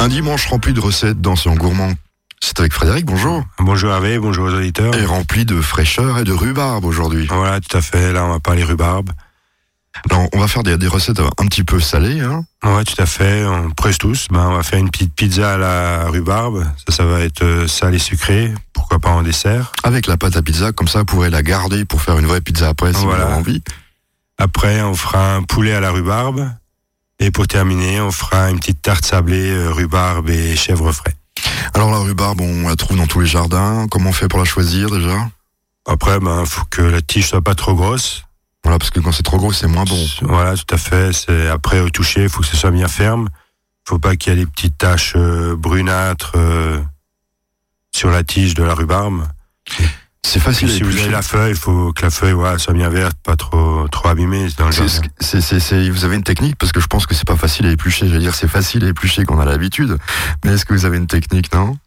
Un dimanche rempli de recettes dans son gourmand. C'est avec Frédéric, bonjour. Bonjour Hervé, bonjour aux auditeurs. Et rempli de fraîcheur et de rhubarbe aujourd'hui. Voilà, tout à fait. Là, on va parler rhubarbe. Alors, on va faire des, des recettes un petit peu salées. Hein. Ouais, tout à fait. On presse tous. Ben, on va faire une petite pizza à la rhubarbe. Ça, ça va être euh, salé sucré. Pourquoi pas en dessert. Avec la pâte à pizza, comme ça, vous pourrez la garder pour faire une vraie pizza après si Voilà. vous avez envie. Après, on fera un poulet à la rhubarbe. Et pour terminer, on fera une petite tarte sablée, euh, rhubarbe et chèvre frais. Alors, la rhubarbe, on la trouve dans tous les jardins. Comment on fait pour la choisir déjà? Après, ben, faut que la tige soit pas trop grosse. Voilà, parce que quand c'est trop gros, c'est moins bon. Voilà, tout à fait. C'est après au toucher, faut que ce soit bien ferme. Faut pas qu'il y ait des petites taches euh, brunâtres euh, sur la tige de la rhubarbe. C'est facile à si vous avez la feuille, il faut que la feuille voilà, soit bien verte, pas trop trop abîmée dans le C'est- vous avez une technique parce que je pense que c'est pas facile à éplucher. J'allais dire c'est facile à éplucher qu'on a l'habitude, mais est-ce que vous avez une technique non?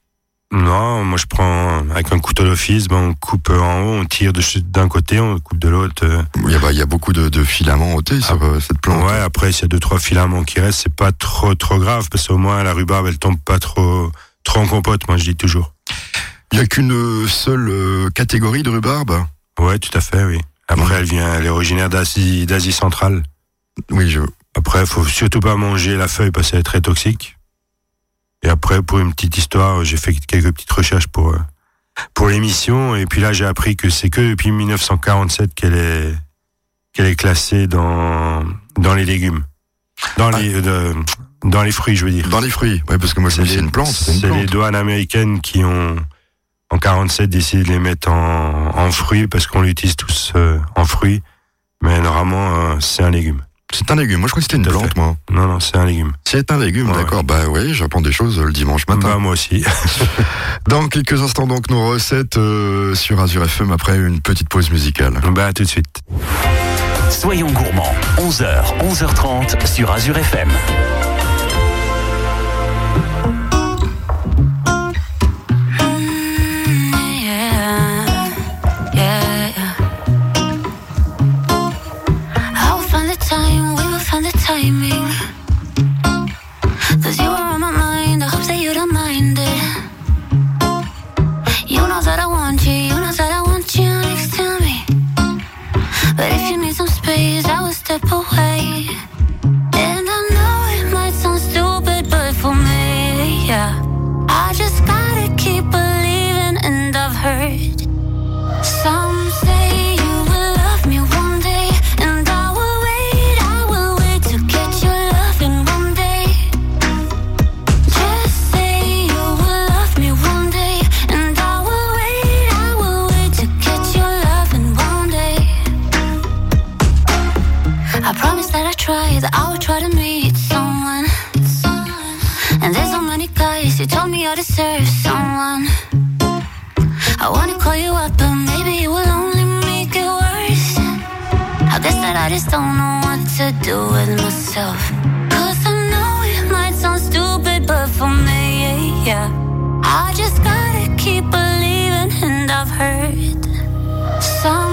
Non, moi je prends avec un couteau d'office, ben, on coupe en haut, on tire d'un côté, on coupe de l'autre. il y, a, bah, il y a beaucoup de, de filaments ôtés sur euh, cette plante. Ouais, après s'il y a deux trois filaments qui restent, c'est pas trop trop grave parce qu'au moins la rhubarbe elle tombe pas trop trop en compote, moi je dis toujours. Il y a qu'une seule euh, catégorie de rhubarbe. Ouais, tout à fait, oui. Après elle vient, elle est originaire d'Asie d'Asie centrale. Oui, je. Après, faut surtout pas manger la feuille parce qu'elle est très toxique. Et après, pour une petite histoire, j'ai fait quelques petites recherches pour euh, pour l'émission. Et puis là, j'ai appris que c'est que depuis 1947 qu'elle est qu'elle est classée dans dans les légumes, dans les euh, dans les fruits, je veux dire. Dans les fruits. Oui, parce que moi je me dis c'est une plante. C'est une les douanes américaines qui ont en 47 décidé de les mettre en, en fruits parce qu'on l'utilise tous euh, en fruits. Mais normalement, euh, c'est un légume. C'est un légume. Moi je crois que c'était une plante, fait. moi. Non, non, c'est un légume. C'est un légume, Ouais. d'accord. Bah oui, j'apprends des choses euh, le dimanche matin. Bah, moi aussi. Dans quelques instants donc nos recettes euh, sur Azure FM après une petite pause musicale. bah, à tout de suite. Soyons gourmands, 11h, 11h30 sur Azure FM. Guess that I just don't know what to do with myself. Cause I know it might sound stupid, but for me, yeah. I just gotta keep believing, and I've heard some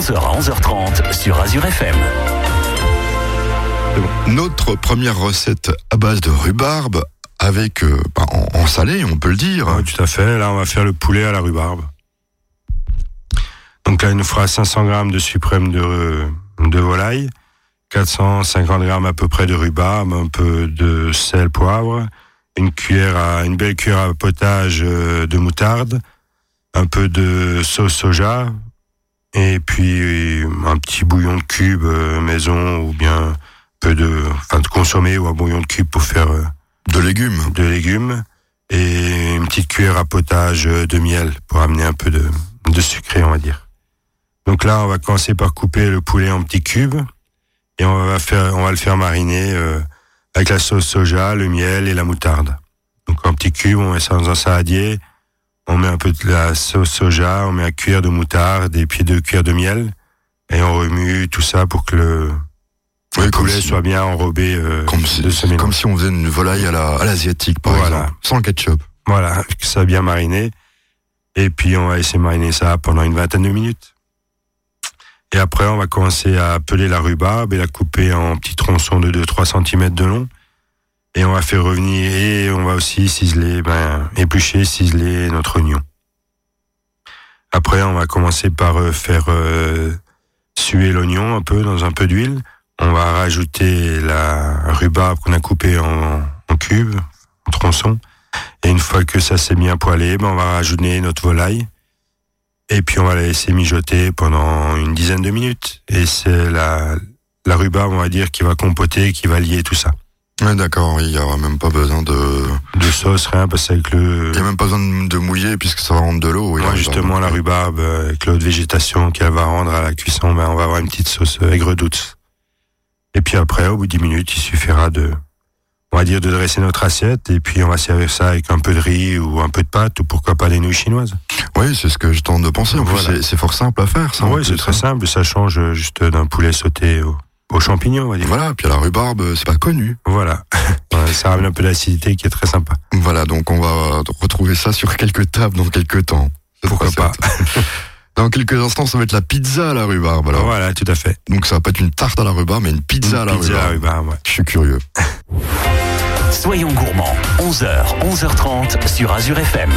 11h à 11h30 sur Azure FM. Notre première recette à base de rhubarbe avec euh, bah, en, salé, on peut le dire. Tout à fait. Là, on va faire le poulet à la rhubarbe. Donc là, il nous fera 500 grammes de suprême de, de volaille, 450 grammes à peu près de rhubarbe, un peu de sel, poivre, une cuillère à, une belle cuillère à potage euh, de moutarde, un peu de sauce soja, et puis un petit bouillon de cube euh, maison ou bien peu de, enfin de consommer ou un bouillon de cube pour faire euh, de légumes, de légumes et une petite cuillère à potage de miel pour amener un peu de, de sucré, on va dire. Donc là, on va commencer par couper le poulet en petits cubes et on va faire, on va le faire mariner euh, avec la sauce soja, le miel et la moutarde. Donc en petits cubes, on met ça dans un saladier on met un peu de la sauce soja, on met un cuillère de moutarde et puis deux cuillères de miel et on remue tout ça pour que le Oui, le poulet si- soit bien enrobé euh, Comme si, de comme si on faisait une volaille à la, à l'asiatique, par Voilà. exemple. Sans le ketchup. Voilà, que ça bien mariné. Et puis on va laisser mariner ça pendant une vingtaine de minutes. Et après, on va commencer à peler la rhubarbe et la couper en petits tronçons de 2-3 cm de long. Et on va faire revenir, et on va aussi ciseler, ben, éplucher, ciseler notre oignon. Après, on va commencer par euh, faire euh, suer l'oignon un peu dans un peu d'huile. On va rajouter la rhubarbe qu'on a coupée en, en cubes, en tronçons. Et une fois que ça s'est bien poêlé, ben on va rajouter notre volaille. Et puis on va la laisser mijoter pendant une dizaine de minutes. Et c'est la, la rhubarbe, on va dire, qui va compoter, qui va lier tout ça. Ouais, d'accord, il y aura même pas besoin de, De sauce, rien, parce qu'avec le... il y a même pas besoin de, mouiller puisque ça va rendre de l'eau. Ouais, justement, la rhubarbe. euh, avec l'eau de végétation qu'elle va rendre à la cuisson, ben, on va avoir une petite sauce euh, aigre douce. Et puis après, au bout de 10 minutes, il suffira de, on va dire, de dresser notre assiette, et puis on va servir ça avec un peu de riz ou un peu de pâte, ou pourquoi pas des nouilles chinoises. Oui, c'est ce que je tente de penser. En Voilà. plus, c'est- fort simple à faire, ça. Oui, c'est très hein. simple, ça change euh, juste d'un poulet sauté au, aux champignons, on va dire. Voilà, puis à la rhubarbe, c'est pas connu. Voilà. Ça ramène un peu d'acidité qui est très sympa. Voilà, donc on va retrouver ça sur quelques tables dans quelques temps. Pourquoi pas. Dans quelques instants, ça va être la pizza à la rhubarbe. Alors. Voilà, tout à fait. Donc ça va pas être une tarte à la rhubarbe, mais une pizza à la Pizza à rhubarbe. rhubarbe, ouais. Je suis curieux. Soyons gourmands, 11h, 11h30 sur Azure FM.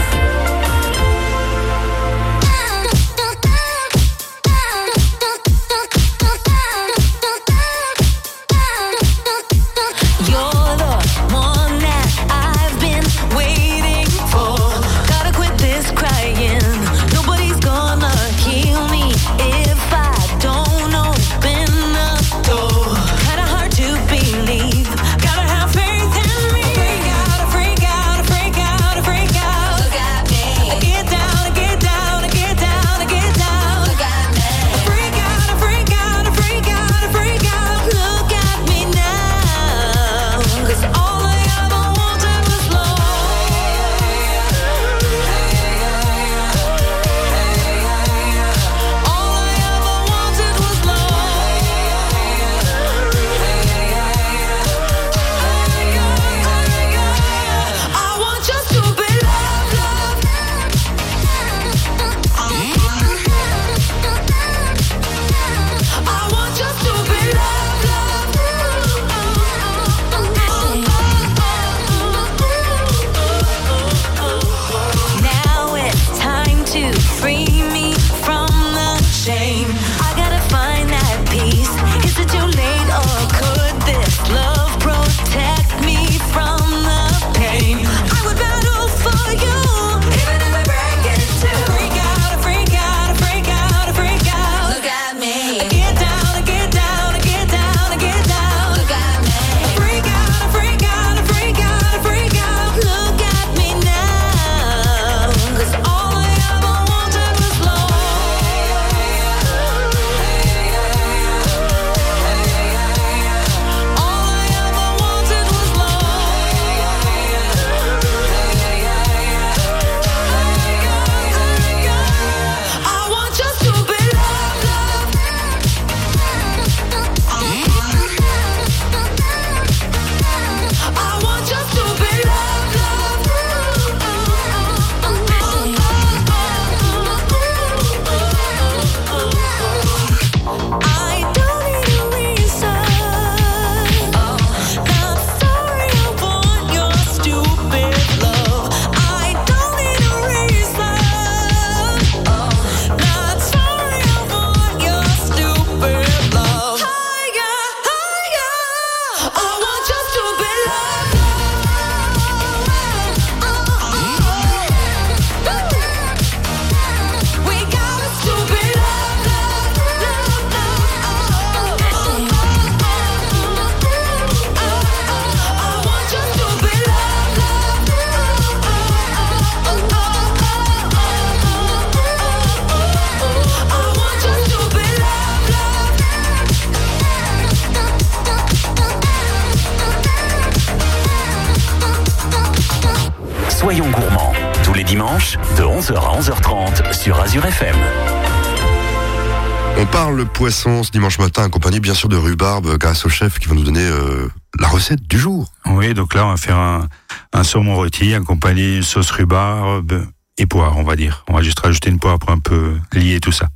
Parle poisson ce dimanche matin, accompagné bien sûr de rhubarbe, grâce au chef qui va nous donner euh, la recette du jour. Oui, donc là, on va faire un, un saumon rôti accompagné d'une sauce rhubarbe et poire, on va dire. On va juste rajouter une poire pour un peu lier tout ça.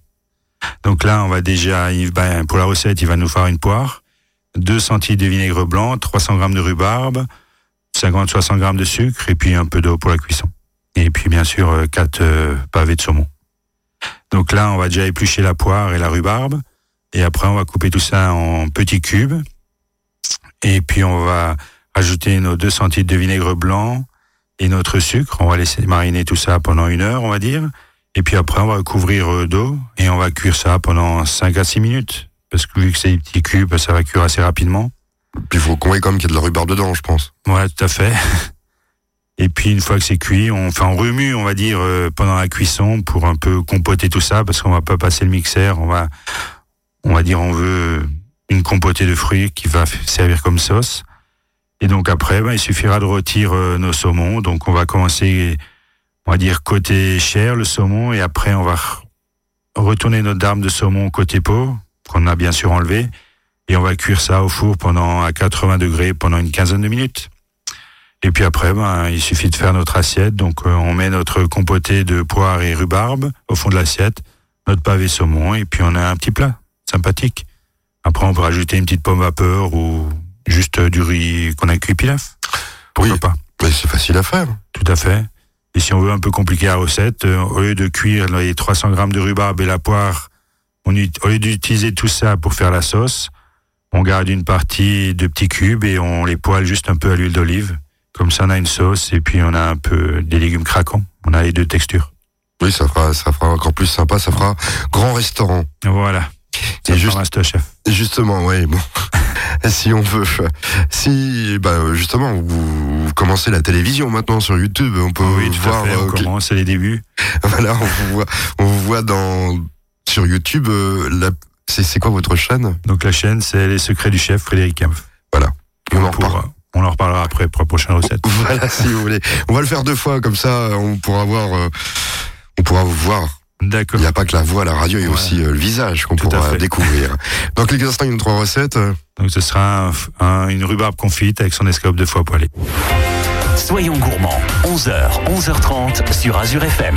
Donc là, on va déjà, pour la recette, il va nous faire une poire, 2 centilitres de vinaigre blanc, 300 grammes de rhubarbe, 50-60 grammes de sucre et puis un peu d'eau pour la cuisson. Et puis bien sûr, 4 pavés de saumon. Donc là, on va déjà éplucher la poire et la rhubarbe. Et après, on va couper tout ça en petits cubes. Et puis, on va ajouter nos 2 centilitres de vinaigre blanc et notre sucre. On va laisser mariner tout ça pendant une heure, on va dire. Et puis après, on va couvrir euh, d'eau et on va cuire ça pendant 5 à 6 minutes. Parce que vu que c'est des petits cubes, ça va cuire assez rapidement. Puis il faut qu'on ait même qu'il y a de la rhubarbe dedans, je pense. Ouais, tout à fait. Et puis une fois que c'est cuit, on, enfin, on remue, on va dire, euh, pendant la cuisson pour un peu compoter tout ça, parce qu'on va pas passer le mixeur. On va, on va dire, on veut une compotée de fruits qui va servir comme sauce. Et donc après, ben, il suffira de retirer euh, nos saumons. Donc on va commencer, on va dire, côté chair, le saumon, et après on va re- retourner notre dame de saumon côté peau, qu'on a bien sûr enlevé, et on va cuire ça au four pendant à 80 degrés pendant une quinzaine de minutes. Et puis après, ben, il suffit de faire notre assiette. Donc, euh, on met notre compoté de poire et rhubarbe au fond de l'assiette, notre pavé saumon, et puis on a un petit plat sympathique. Après, on peut rajouter une petite pomme vapeur ou juste euh, du riz qu'on a cuit pilaf. Pourquoi Oui. pas? Mais c'est facile à faire. Tout à fait. Et si on veut un peu compliquer la recette, euh, au lieu de cuire les 300 grammes de rhubarbe et la poire, on, au lieu d'utiliser tout ça pour faire la sauce, on garde une partie de petits cubes et on les poêle juste un peu à l'huile d'olive. Comme ça, on a une sauce et puis on a un peu des légumes craquants. On a les deux textures. Oui, ça fera, ça fera encore plus sympa, ça fera grand restaurant. Voilà. Et Ça juste- fera un chef. Justement, oui, bon. si on veut, si, bah, justement, vous, vous commencez la télévision maintenant sur YouTube, on peut Oui, tout voir, à fait. On commence, c'est les débuts. voilà, on vous voit, on vous voit dans, sur YouTube, euh, la, c'est, c'est quoi votre chaîne? Donc la chaîne, c'est Les Secrets du Chef, Frédéric Kempf. On en Pour- reparle. On en reparlera après pour la prochaine recette. Voilà, si vous voulez. On va le faire deux fois, comme ça, on pourra voir, euh, on pourra vous voir. D'accord. Il n'y a pas que la voix la radio, il y a Ouais. aussi euh, le visage qu'on pourra découvrir. Dans quelques instants, il y a une trois recettes. euh, Donc ce sera un- un- une rhubarbe confite avec son escalope de foie poêlée. Soyons gourmands, 11h, 11h30 sur Azure FM.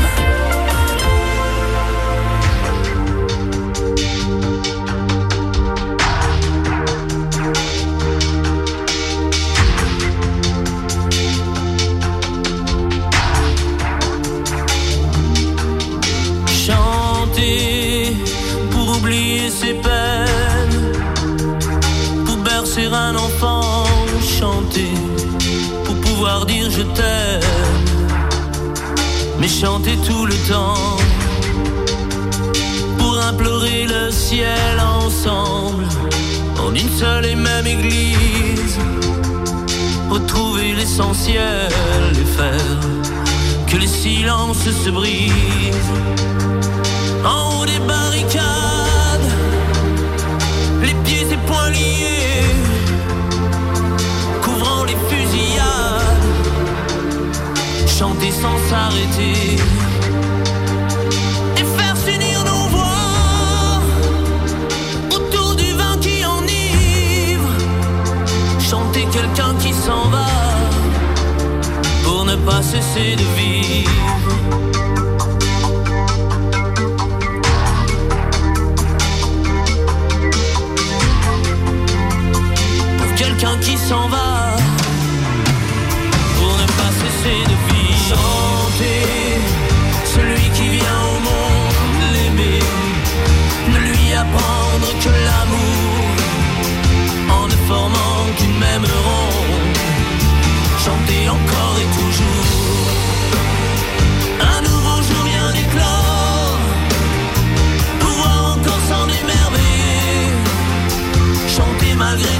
Pour implorer le ciel ensemble en une seule et même église, retrouver l'essentiel et faire que les silences se brisent en haut des barricades, les pieds et poings liés, couvrant les fusillades, chanter sans s'arrêter. Pas cesser de vivre. pour quelqu'un qui s'en va malgré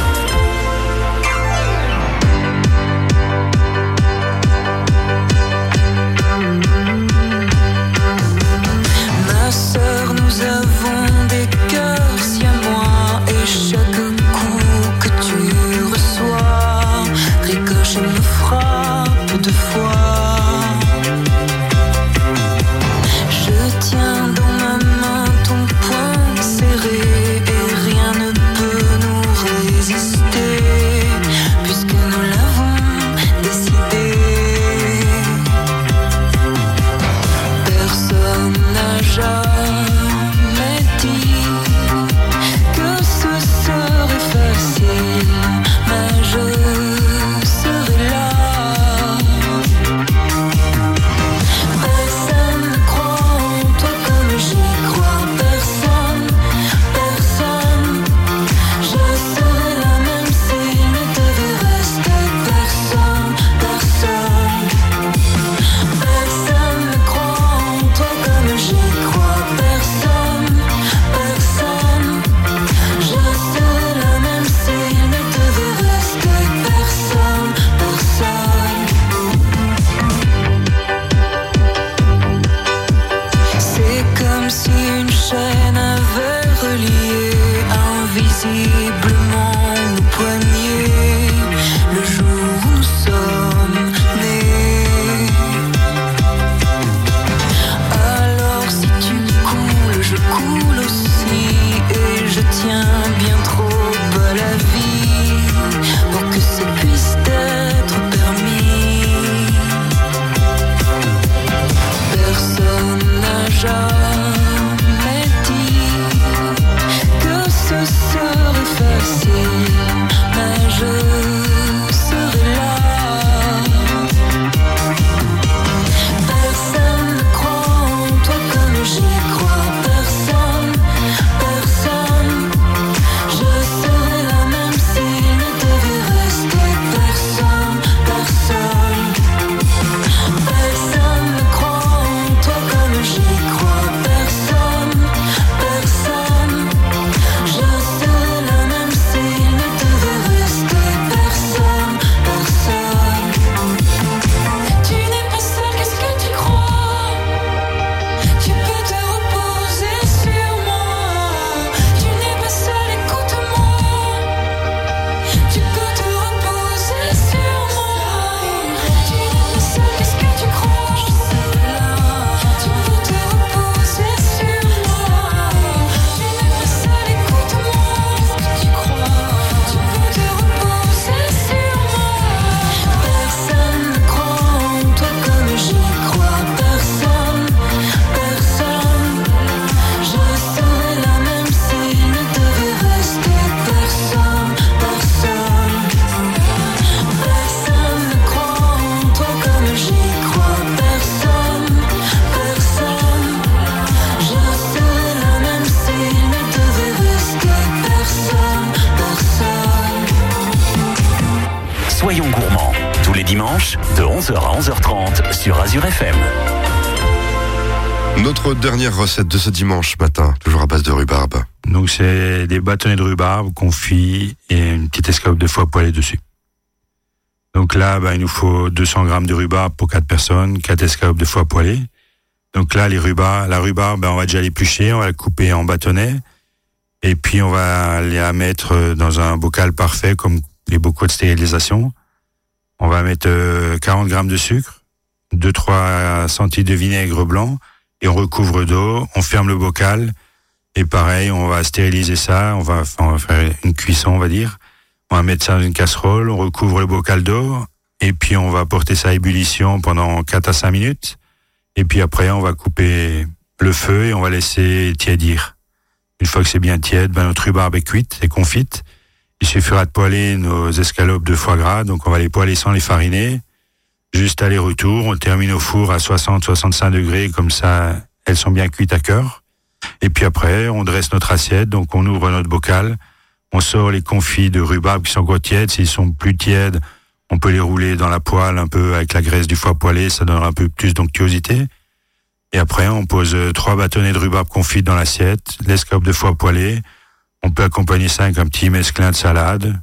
Coule aussi et je tiens de 11h à 11h30 sur Azure FM. Notre dernière recette de ce dimanche matin, toujours à base de rhubarbe. Donc c'est des bâtonnets de rhubarbe, confit et une petite escalope de foie poêlée dessus. Donc là, bah, il nous faut 200 grammes de rhubarbe pour 4 personnes, 4 escalopes de foie poêlée. Donc là, les rhubarbes, la rhubarbe, bah, on va déjà l'éplucher, on va la couper en bâtonnets. Et puis on va la mettre dans un bocal parfait, comme les bocaux de stérilisation. On va mettre euh, 40 grammes de sucre, 2-3 centilitres de vinaigre blanc, et on recouvre d'eau, on ferme le bocal, et pareil, on va stériliser ça, on va, faire une cuisson, on va dire. On va mettre ça dans une casserole, on recouvre le bocal d'eau, et puis on va porter ça à ébullition pendant 4 à 5 minutes. Et puis après, on va couper le feu et on va laisser tiédir. Une fois que c'est bien tiède, ben, notre rhubarbe est cuite, est confite. Il suffira de poêler nos escalopes de foie gras, donc on va les poêler sans les fariner. Juste aller-retour, on termine au four à 60-65 degrés, comme ça, elles sont bien cuites à cœur. Et puis après, on dresse notre assiette, donc on ouvre notre bocal, on sort les confits de rhubarbe qui sont encore tièdes. S'ils sont plus tièdes, on peut les rouler dans la poêle un peu avec la graisse du foie poêlé, ça donnera un peu plus d'onctuosité. Et après, on pose euh, trois bâtonnets de rhubarbe confit dans l'assiette, l'escope de foie poêlé. On peut accompagner ça avec un petit mesclin de salade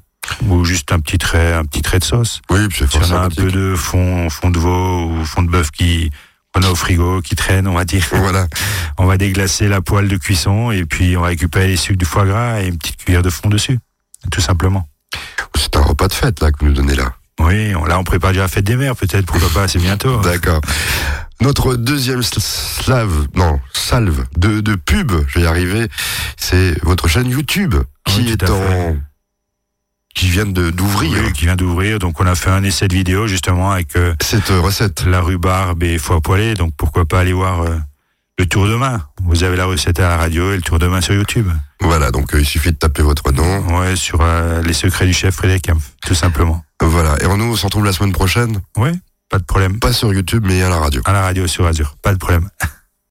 ou juste un petit trait, un petit trait de sauce. Oui, puis c'est Si on a un peu de fond, fond de veau ou fond de bœuf qui qu'on a au frigo, qui traîne, on va dire. Voilà. On va déglacer la poêle de cuisson et puis on va récupérer les sucres du foie gras et une petite cuillère de fond dessus, tout simplement. C'est un repas de fête, là, que vous nous donnez là. Oui, on- là on prépare déjà la fête des mères, peut-être, pourquoi pas, c'est bientôt. D'accord. Notre deuxième sl- slave, non, salve de, de pub, je vais y arriver, c'est votre chaîne YouTube qui Oui, est en. qui vient de- d'ouvrir Oui, qui vient d'ouvrir, donc on a fait un essai de vidéo justement avec euh, cette recette. la rhubarbe et foie poêlé, donc pourquoi pas aller voir euh, le tour de main. Vous avez la recette à la radio et le tour de main sur YouTube. Voilà, donc euh, il suffit de taper votre nom. Ouais, sur euh, les secrets du chef Frédéric tout simplement. Voilà. Et nous, on se retrouve la semaine prochaine, Oui, pas de problème. pas sur YouTube, mais à la radio. À la radio sur Azure, pas de problème.